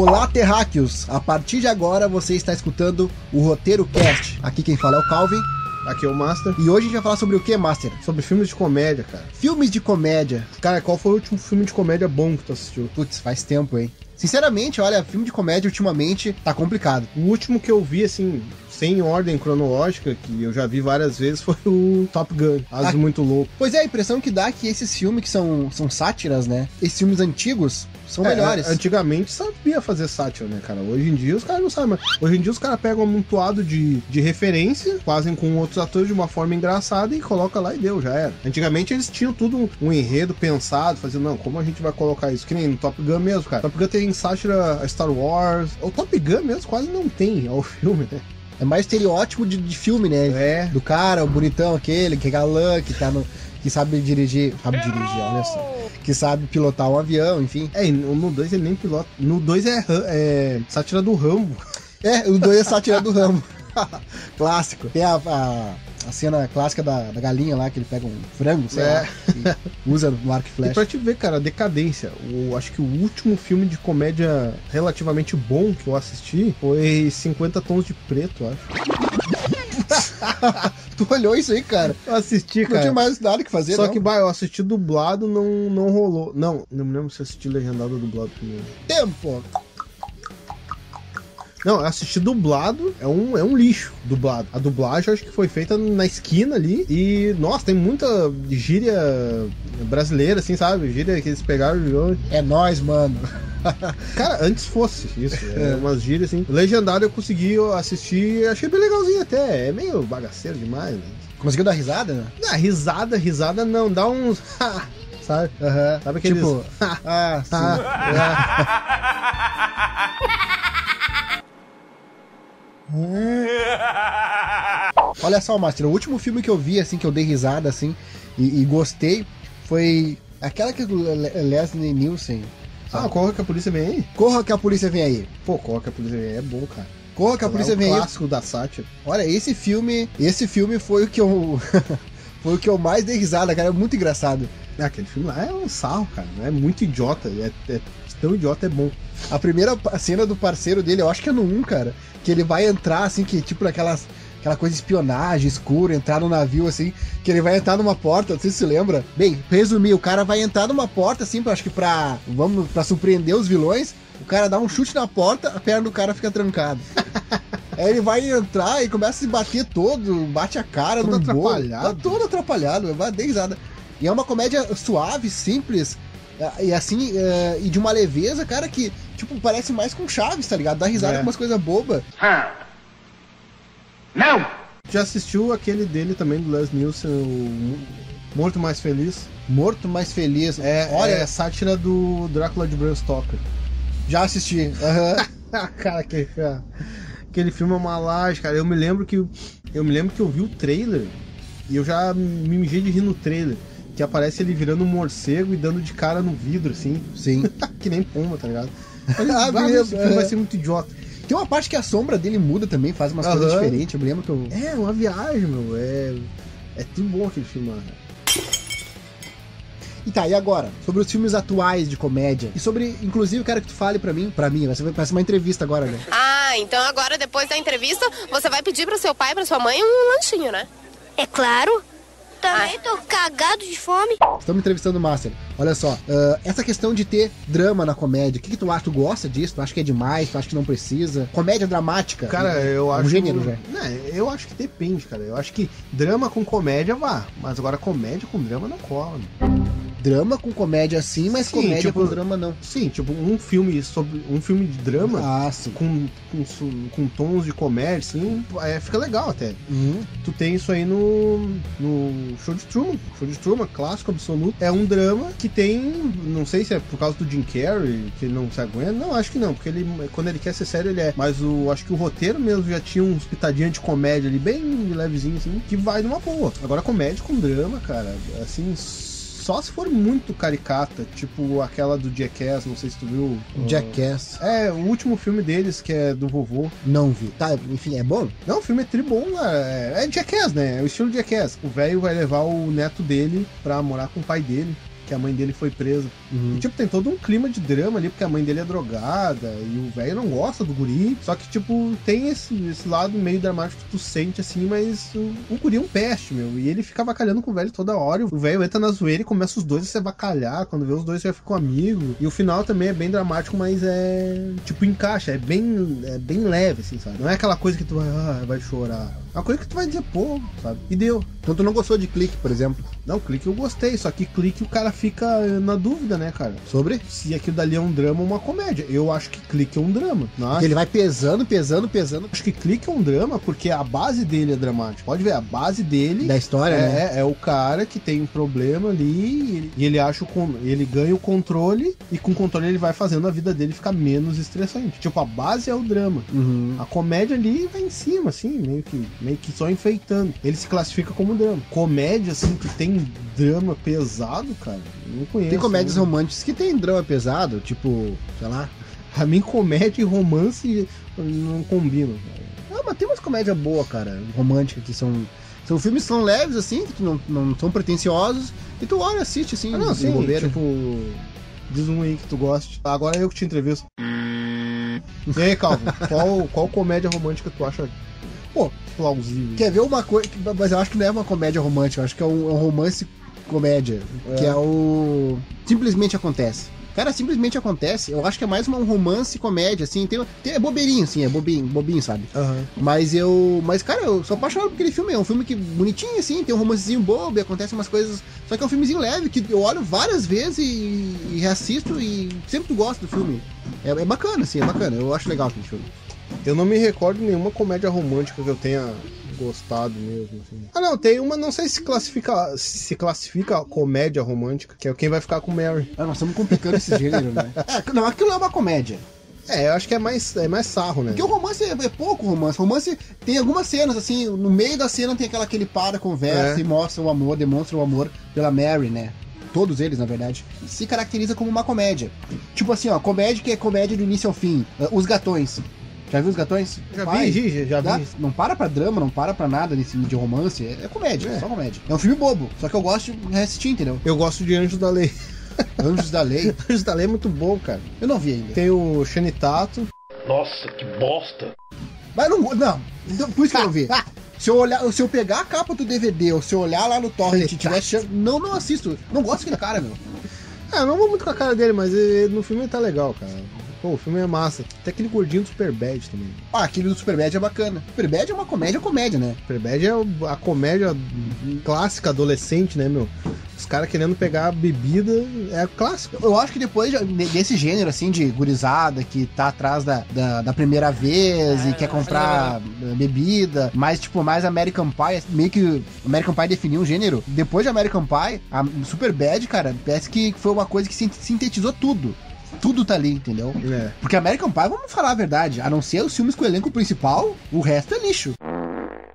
Olá, terráqueos! A partir de agora você está escutando o Roteiro Cast. Aqui quem fala é o Calvin. Aqui é o Master. E hoje a gente vai falar sobre o que, Master? Sobre filmes de comédia, cara. Filmes de comédia. Cara, qual foi o último filme de comédia bom que tu assistiu? Putz, faz tempo, hein? Sinceramente, olha, filme de comédia ultimamente tá complicado. O último que eu vi, assim, sem ordem cronológica, que eu já vi várias vezes, foi o Top Gun. Aso Ah. muito louco. Pois é, a impressão que dá é que esses filmes que são, são sátiras, né? Esses filmes antigos são É, melhores. Antigamente sabia fazer sátira, né, cara? Hoje em dia os caras não sabem mais. Hoje em dia os caras pegam um amontoado de, de referência, fazem com outros atores de uma forma engraçada e coloca lá e deu, já era. Antigamente eles tinham tudo um, enredo pensado, fazendo, não, como a gente vai colocar isso? Que nem no Top Gun mesmo, cara. Top Gun tem sátira a Star Wars. O Top Gun mesmo quase não tem ao filme, né? É mais estereótipo de, de filme, né? É. Do cara, o bonitão aquele, que é galã, que tá no. que sabe dirigir. Sabe dirigir, olha só. Que sabe pilotar um avião, enfim. É, e no 2 ele nem pilota. No 2 é, é sátira do Rambo. É, o dois é sátira do ramo. Clássico. Tem a, a, a cena clássica da, da galinha lá, que ele pega um frango, sei É. lá, e usa no arco e E flecha. pra te ver, cara, a decadência. O, acho que o último filme de comédia relativamente bom que eu assisti foi 50 Tons de Preto, acho. Tu olhou isso aí, cara? Eu assisti, Não tinha cara. mais nada que fazer, Só não. que, bah, eu assisti dublado, não, não rolou. Não, não me lembro se eu assisti legendado ou dublado primeiro. Tempo! Não, eu assisti dublado, é um, é um lixo dublado. A dublagem eu acho que foi feita na esquina ali e, nossa, tem muita gíria brasileira, assim, sabe? Gíria que eles pegaram e. É nóis, mano. Cara, antes fosse isso, é, umas gírias assim. Legendado eu consegui assistir, achei bem legalzinho até. É meio bagaceiro demais, né? Conseguiu dar risada, né? Ah, risada, risada não, dá uns. sabe? Aham. Sabe aqueles. Tipo, ah, sim. Olha só, Master, o último filme que eu vi, assim, que eu dei risada, assim, e, e gostei, foi aquela que o Le- Leslie Nielsen. Ah, qual que a polícia vem aí? Corra que a polícia vem aí. Pô, qual que a polícia vem aí? É bom, cara. Corra que a polícia é o vem aí. clássico da sátira. Olha, esse filme, esse filme foi o que eu foi o que eu mais dei risada, cara, é muito engraçado. Ah, aquele filme lá é um sarro, cara. É muito idiota. É, é tão idiota, é bom. A primeira cena do parceiro dele, eu acho que é no 1, cara, que ele vai entrar assim que tipo naquelas aquela coisa de espionagem escura, entrar no navio assim, que ele vai entrar numa porta, não sei se você lembra. Bem, resumir, o cara vai entrar numa porta assim, pra- acho que pra vamos para surpreender os vilões, o cara dá um chute na porta, a perna do cara fica trancada. Aí ele vai entrar e começa a se bater todo, bate a cara Todo no bolo. atrapalhado. Tá todo atrapalhado, vai dar risada. E é uma comédia suave, simples, e assim, é, e de uma leveza, cara, que, tipo, parece mais com Chaves, tá ligado? Dá risada É. com umas coisas bobas. Não! Já assistiu aquele dele também, do Les Nielsen, o Morto Mais Feliz? Morto mais feliz. É, Olha, é sátira do Drácula de Bram Stoker. já assisti. Aham. Ah, cara, que, cara, aquele filme é uma laje, cara. Eu me lembro que eu me lembro que eu vi o trailer e eu já me mijei de rir no trailer. Que aparece ele virando um morcego e dando de cara no vidro, assim. Sim. que nem pomba, tá ligado? Ah, "Bah, mesmo, esse filme vai ser muito idiota. Tem uma parte que a sombra dele muda também, faz umas Aham. coisas diferentes. Eu me lembro que eu. É, uma viagem, meu. É, é tudo bom aquele filme, mano. E tá, e agora? Sobre os filmes atuais de comédia. E sobre, inclusive, eu quero que tu fale pra mim, pra mim, vai ser, parece uma entrevista agora, né? Ah, então agora depois da entrevista, você vai pedir pro seu pai e pra sua mãe um lanchinho, né? É claro. Também tô cagado de fome. Estamos entrevistando o Master. Olha só, ah, essa questão de ter drama na comédia, o que, que tu acha? Tu gosta disso? Tu acha que é demais? Tu acha que não precisa? Comédia dramática? Cara, eu um acho. gênero já. Não, eu acho que depende, cara. Eu acho que drama com comédia vá. Mas agora comédia com drama não cola. meu. Drama com comédia sim, mas Sim, comédia tipo- com drama não. Sim, tipo, um filme sobre. Um filme de drama. Ah. Com, com, com tons de comédia, assim, é, fica legal até. Uhum. Tu tem isso aí no, no Show de Truman. Show de Truman, clássico absoluto. É um drama que tem. Não sei se é por causa do Jim Carrey, que ele não se aguenta. Não, acho que não, porque ele, quando ele quer ser sério, ele é. Mas o, acho que o roteiro mesmo já tinha uns pitadinhas de comédia ali, bem levezinho, assim, que vai numa boa. Agora, comédia com drama, cara, assim. Só se for muito caricata, tipo aquela do Jackass, não sei se tu viu. Jackass. É, o último filme deles, que é do vovô. Não vi. Tá, enfim, é bom? Não, o filme é tribom, cara. É, é Jackass, né? É o estilo Jackass. O velho vai levar o neto dele pra morar com o pai dele. Que a mãe dele foi presa. E, tipo, tem todo um clima de drama ali, porque a mãe dele é drogada e o velho não gosta do guri. Só que, tipo, tem esse, esse lado meio dramático que tu sente assim, mas o, o guri é um peste, meu. E ele fica avacalhando com o velho toda hora. O velho entra na zoeira e começa os dois a se avacalhar. Quando vê os dois já ficam amigos. E o final também é bem dramático, mas é. Tipo, encaixa. É bem, é bem leve, assim, sabe? Não é aquela coisa que tu vai, ah, vai chorar. Uma coisa que tu vai dizer, pô, sabe? E deu. Então tu não gostou de clique, por exemplo? Não, clique eu gostei, só que clique o cara fica eh, na dúvida, né, cara? Sobre? Se aquilo dali é um drama ou uma comédia. Eu acho que clique é um drama. Porque ele vai pesando, pesando, pesando. Acho que clique é um drama porque a base dele é dramática. Pode ver, a base dele Da história, é, né? é o cara que tem um problema ali e ele, e ele acha o ele ganha o controle e com o controle ele vai fazendo a vida dele ficar menos estressante. Tipo, a base é o drama. Uhum. A comédia ali vai em cima, assim, meio que, meio que só enfeitando. Ele se classifica como drama. Comédia, assim, que tem drama pesado, cara, eu não conheço. Tem comédias né? românticas que tem drama pesado, tipo, sei lá. Pra mim, comédia e romance não combinam. cara. Ah, mas tem umas comédias boas, cara, românticas, que são. São filmes que são leves, assim, que não, não são pretensiosos, e tu olha, assiste, assim, Ah, não, de sim, bobeira. tipo, diz um aí que tu goste. Agora eu que te entrevisto. E aí, Calvin, qual, qual comédia romântica tu acha, pô, plausível? Quer ver uma coisa. Mas eu acho que não é uma comédia romântica, eu acho que é um, é um romance comédia. Que é o. Simplesmente acontece. Cara, simplesmente acontece. Eu acho que é mais uma- um romance comédia, assim. Tem, tem, é bobeirinho, assim, é bobinho, bobinho, sabe? Aham. Mas eu. Mas, cara, eu sou apaixonado por aquele filme. É um filme que bonitinho, assim, tem um romancezinho bobo e acontecem umas coisas. Só que é um filmezinho leve que eu olho várias vezes e, e reassisto e sempre gosto do filme. É, é bacana, assim, é bacana. Eu acho legal aquele filme. Eu não me recordo de nenhuma comédia romântica que eu tenha gostado mesmo. assim. Ah, não, tem uma, não sei se classifica se classifica comédia romântica, que é quem vai ficar com Mary. Ah, nós estamos complicando esse gênero, né? É, não, aquilo é uma comédia. É, eu acho que é mais, é mais sarro, né? Porque o romance é, é pouco romance. Romance tem algumas cenas, assim, no meio da cena tem aquela que ele para, conversa É. e mostra o amor, demonstra o amor pela Mary, né? Todos eles, na verdade, se caracteriza como uma comédia. Tipo assim, ó, comédia que é comédia do início ao fim. Uh, Os Gatões. Já viu os Gatões? Já Pai, vi, já, já vi. Não para pra drama, não para pra nada nesse de romance. É, é comédia, É. só comédia. É um filme bobo, só que eu gosto de reassistir, entendeu? Eu gosto de Anjos da Lei. Anjos da Lei. Anjos da Lei é muito bom, cara. Eu não vi ainda. Tem o Shanitato. Nossa, que bosta. Mas não, não. Então, por isso que eu não vi. Se eu, olhar, se eu pegar a capa do DVD ou se eu olhar lá no torrent e tiver chance. Não, não assisto. Não gosto daquele cara, meu. Ah, eu não vou muito com a cara dele, mas eh, no filme ele tá legal, cara. Pô, o filme é massa. Tem aquele gordinho do Superbad também. Ah, aquele do Superbad é bacana. Superbad é uma comédia, comédia, né? Superbad é a comédia clássica adolescente, né, meu? Os caras querendo pegar a bebida é clássica. Eu acho que depois de- desse gênero, assim, de gurizada que tá atrás da, da, da primeira vez e quer comprar eh, bebida, mais, tipo, mais American Pie, meio que American Pie definiu um gênero. Depois de American Pie, a Superbad, cara, parece que foi uma coisa que sin- sintetizou tudo. Tudo tá ali, entendeu? É. Porque American Pie, vamos falar a verdade, a não ser os filmes com o elenco principal, o resto é lixo.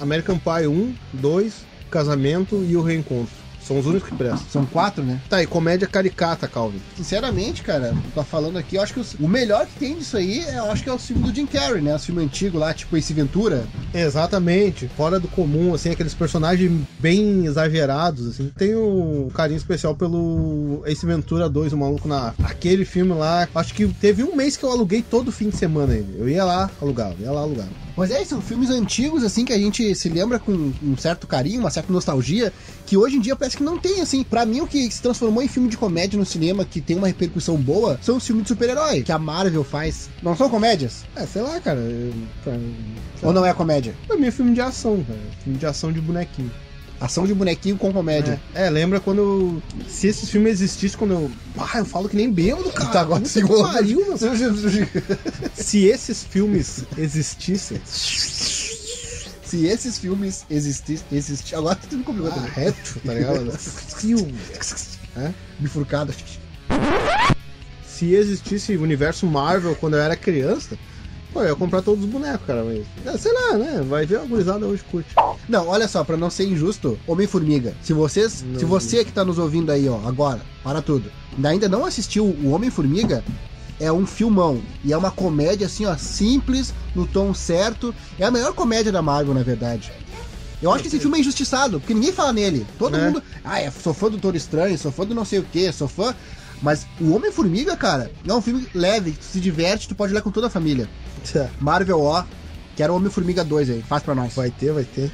American Pie 1, 2, Casamento e o Reencontro. São os únicos que prestam. São quatro, né? Tá, e comédia caricata, Calvin. Sinceramente, cara, tá falando aqui, eu acho que os- o melhor que tem disso aí, eu acho que é o filme do Jim Carrey, né? O filme antigo lá, tipo Ace Ventura. Exatamente, fora do comum, assim, aqueles personagens bem exagerados, assim. Tenho um carinho especial pelo Ace Ventura 2, o Maluco na África. Aquele filme lá, acho que teve um mês que eu aluguei todo fim de semana ele. Eu ia lá, alugava, ia lá, alugava. Mas é, são filmes antigos, assim, que a gente se lembra com um certo carinho, uma certa nostalgia, que hoje em dia parece que não tem, assim. Pra mim, o que se transformou em filme de comédia no cinema, que tem uma repercussão boa, são os filmes de super-herói, que a Marvel faz. Não são comédias? É, sei lá, cara. eu- pra, Ou não é comédia? pra mim é filme de ação, cara. Filme de ação de bonequinho. Ação de bonequinho com comédia. É, é, lembra quando eu, Se esses filmes existissem, quando eu. Ah, eu falo que nem bêbado, cara. Tá, agora que pariu, meu. Se Se esses filmes existissem. esses filmes existissem. Existi... Agora tu me complicou Ah, também. reto, tá ligado? Filme. Bifurcado. Se existisse o universo Marvel quando eu era criança, pô, eu ia comprar todos os bonecos, cara. Mas, é, sei lá, né? Vai ver a gurizada hoje curte. Não, olha só, pra não ser injusto, Homem-Formiga. Se vocês, Não se você que tá nos ouvindo aí, ó, agora, para tudo, ainda não assistiu o Homem-Formiga, é um filmão. E é uma comédia assim, ó, simples, no tom certo. É a melhor comédia da Marvel, na verdade. Eu acho que esse filme é injustiçado, porque ninguém fala nele. Todo É. mundo. Ah, é, sou fã do Doutor Estranho, sou fã do não sei o que, sou fã. Mas o Homem-Formiga, cara, é um filme leve, que tu se diverte, tu pode olhar com toda a família. Marvel O, quero Homem-Formiga 2 aí, faz pra nós. Vai ter, vai ter.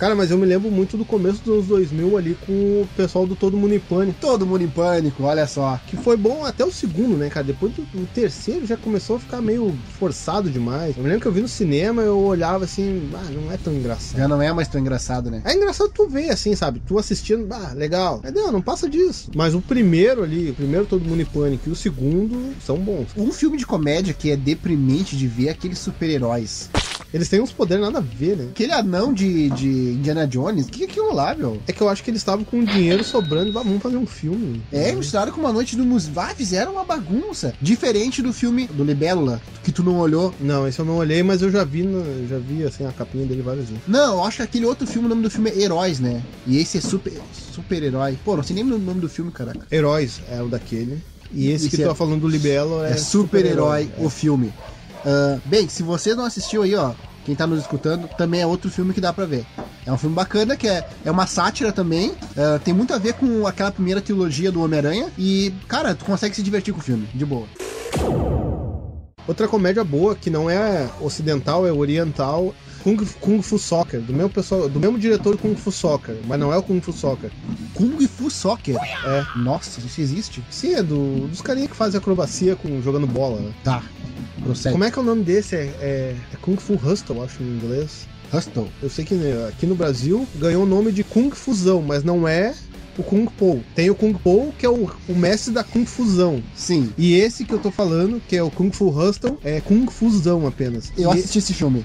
Cara, mas eu me lembro muito do começo dos anos 2000 ali com o pessoal do Todo Mundo em Pânico. Todo mundo em pânico, olha só. Que foi bom até o segundo, né, cara? Depois do, do terceiro já começou a ficar meio forçado demais. Eu me lembro que eu vi no cinema eu olhava assim, ah, não é tão engraçado. Já não é mais tão engraçado, né? É engraçado tu ver, assim, sabe? Tu assistindo, ah, legal. Mas não, não passa disso. Mas o primeiro ali, o primeiro Todo Mundo em Pânico e o segundo são bons. Um filme de comédia que é deprimente de ver é aqueles super-heróis. Eles têm uns poderes nada a ver, né? Aquele anão de, de Indiana Jones, o que é aquilo lá, meu? É que eu acho que eles estavam com dinheiro sobrando, "Ah, vamos fazer um filme. É, misturaram com uma noite do museu. Ah, fizeram uma bagunça. Diferente do filme do Libélula, que tu não olhou. Não, esse eu não olhei, mas eu já vi, no- já vi assim a capinha dele várias vezes. Não, eu acho que aquele outro filme, o nome do filme é Heróis, né? E esse é super, super-herói. Pô, não sei nem o nome do filme, caraca. Heróis é o daquele. E esse Esse que é- tu tá falando do Libelo é, É super-herói super-herói, o filme. Ah, bem, se você não assistiu aí, ó, quem tá nos escutando, também é outro filme que dá pra ver. É um filme bacana, que é, é uma sátira também. ah, tem muito a ver com aquela primeira trilogia do Homem-Aranha. E, cara, tu consegue se divertir com o filme, de boa. Outra comédia boa, que não é ocidental, é oriental, Kung, Kung Fu Soccer, do mesmo, pessoal, do mesmo diretor Kung Fu Soccer, mas não é o Kung Fu Soccer. Kung Fu Soccer. É. Nossa, isso existe? Sim, é do, dos carinha que fazem acrobacia com, jogando bola, né? Tá. Como é que é o nome desse? É, é- é Kung Fu Hustle, acho, em inglês. Hustle. Eu sei que né, aqui no Brasil ganhou o nome de Kung Fusão, mas não é o Kung Po. Tem o Kung Po, que é o, o mestre da Kung Fusão. Sim. E esse que eu tô falando, que é o Kung Fu Hustle, é Kung Fusão apenas. Eu E- assisti esse filme.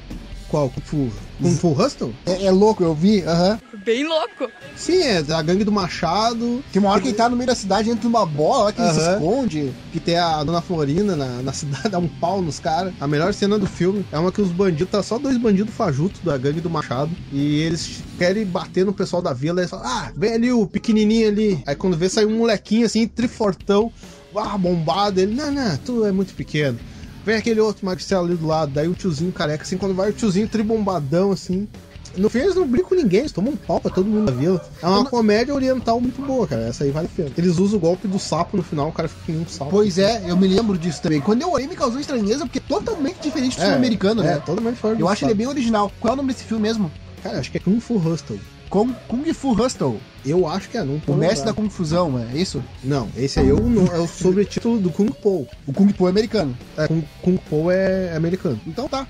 Qual? Kung Fu? Kung Fu Hustle? É, é louco, eu vi. Aham. Bem louco. Sim, é da gangue do Machado, Tem uma hora que ele tá no meio da cidade dentro de uma bola, olha que ele se esconde. que tem a Dona Florinda na, na cidade, dá um pau nos caras. A melhor cena do filme é uma que os bandidos, tá só dois bandidos fajutos da gangue do Machado, e eles querem bater no pessoal da vila, eles falam, ah, vem ali o pequenininho ali. Aí quando vê, sai um molequinho assim, trifortão, ah, bombado, ele, não, não, tu é muito pequeno. Vem aquele outro Marcelo ali do lado, daí o tiozinho careca, assim, quando vai o tiozinho tribombadão, assim. No fim, eles não brincam com ninguém, eles tomam um pau pra todo mundo da vila. É uma comédia oriental muito boa, cara. Essa aí vale a pena. Eles usam o golpe do sapo no final, o cara fica nem um sapo. Pois é, eu me lembro disso também. Quando eu olhei, me causou estranheza, porque é totalmente diferente do filme americano, é, né? totalmente fora do Eu acho ele sapo. bem original. Qual é o nome desse filme mesmo? Cara, acho que é Kung Fu Hustle. Kung, Kung Fu Hustle. Eu acho que é, não O mestre da confusão, é isso? Não, esse aí é o, é o sobretítulo do Kung Po. O Kung Po é americano. É, Kung, Kung Po é americano. Então tá.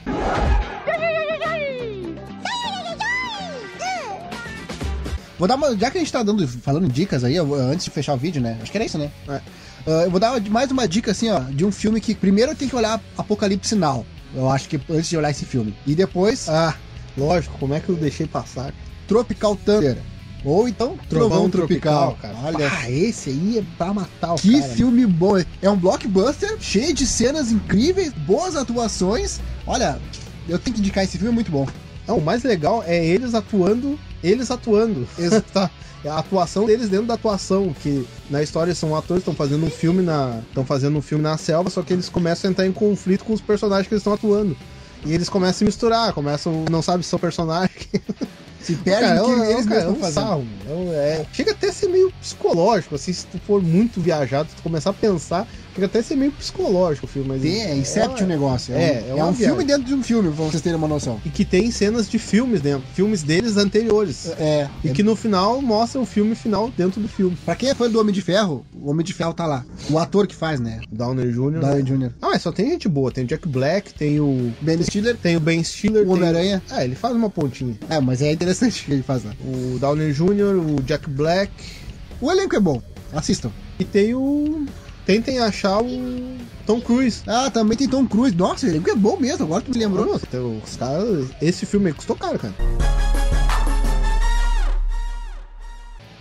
Vou dar uma. Já que a gente tá dando, falando dicas aí, antes de fechar o vídeo, né? Acho que era isso, né? É. Ah, eu vou dar mais uma dica, assim, ó, de um filme que primeiro tem que olhar Apocalipse Now. Eu acho que antes de olhar esse filme. E depois, Ah, lógico, como é que eu deixei passar? Tropical Thunder. Ou então Trovão, Tropical. cara. Olha, Ah, esse aí é pra matar o que cara. filme bom. É um blockbuster cheio de cenas incríveis, boas atuações. Olha, eu tenho que indicar esse filme, é muito bom. Não, o mais legal é eles atuando, eles atuando. Ex- Tá. É a atuação deles dentro da atuação, que na história são atores, estão fazendo um filme na. estão fazendo um filme na selva, só que eles começam a entrar em conflito com os personagens que eles estão atuando. E eles começam a misturar, começam, não sabem se são personagens. Se perde Cara, que é é eles cara, mesmos é um sarro. É é- chega até a ser meio psicológico, assim, se tu for muito viajado, se tu começar a pensar, chega até ser meio psicológico o filme. Mas Tem, é Incept o negócio. É, é, um, é é uma um filme dentro de um filme, pra vocês terem uma noção. E que tem cenas de filmes dentro, filmes deles anteriores. É, E que no final mostra o filme final dentro do filme. pra quem é fã do Homem de Ferro, o Homem de Ferro tá lá. O ator que faz, né? Downer Jr. Downey Jr. Ah, mas só tem gente boa. Tem o Jack Black, tem o. Ben Stiller, Tem o Ben Stiller. o tem- Homem-Aranha. Ah, ele faz uma pontinha. É, mas é interessante o que ele faz lá. O Downer Jr., o Jack Black. O elenco é bom, assistam. E tem o. Tentem achar o Tom Cruise. Ah, também tem Tom Cruise. Nossa, elenco é bom mesmo, agora tu me lembrou. Nossa, tem os caras. Esse filme custou caro, cara.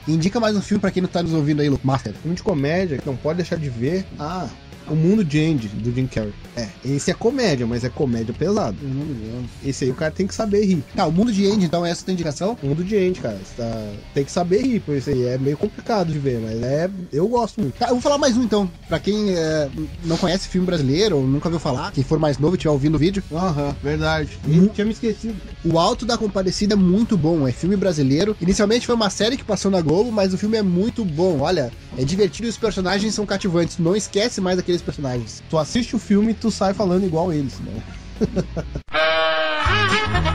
Indica mais um filme pra quem não tá nos ouvindo aí, Luke Master. Filme de comédia que não pode deixar de ver. Ah, O Mundo de Andy, do Jim Carrey. É, esse é comédia, mas é comédia pesado. Eu não me lembro. Esse aí o cara tem que saber rir. Tá, o mundo de Andy, então, é essa a tua indicação? O Mundo de Andy, cara. Você tá- Tem que saber rir, por isso aí é meio complicado de ver, mas é. Eu gosto muito. Tá, eu vou falar mais um então. Pra quem é, não conhece filme brasileiro ou nunca viu falar, quem for mais novo e estiver ouvindo o vídeo, Aham, verdade. Mu- Tinha me esquecido. O Alto da Compadecida é muito bom, é filme brasileiro. Inicialmente foi uma série que passou na Globo, mas o filme é muito bom. Olha, é divertido e os personagens são cativantes. Não esquece mais daqueles personagens. Tu assiste o filme e tu sai falando igual eles, né?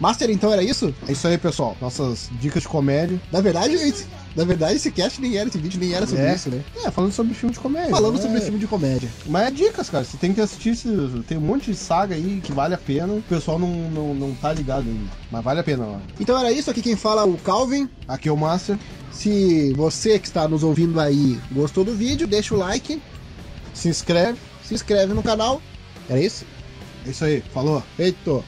Master, então era isso? É isso aí, pessoal. Nossas dicas de comédia. Na verdade, esse, na verdade, esse cast nem era, esse vídeo nem era sobre É. isso, né? É, falando sobre filme de comédia. Falando né? sobre filme de comédia. Mas é dicas, cara. Você tem que assistir. Tem um monte de saga aí que vale a pena. O pessoal não, não, não tá ligado ainda. Mas vale a pena, ó. Então era isso, aqui quem fala é o Calvin. Aqui é o Master. Se você que está nos ouvindo aí gostou do vídeo, deixa o like, Se inscreve. se inscreve no canal. Era isso? É isso aí. Falou. Feito.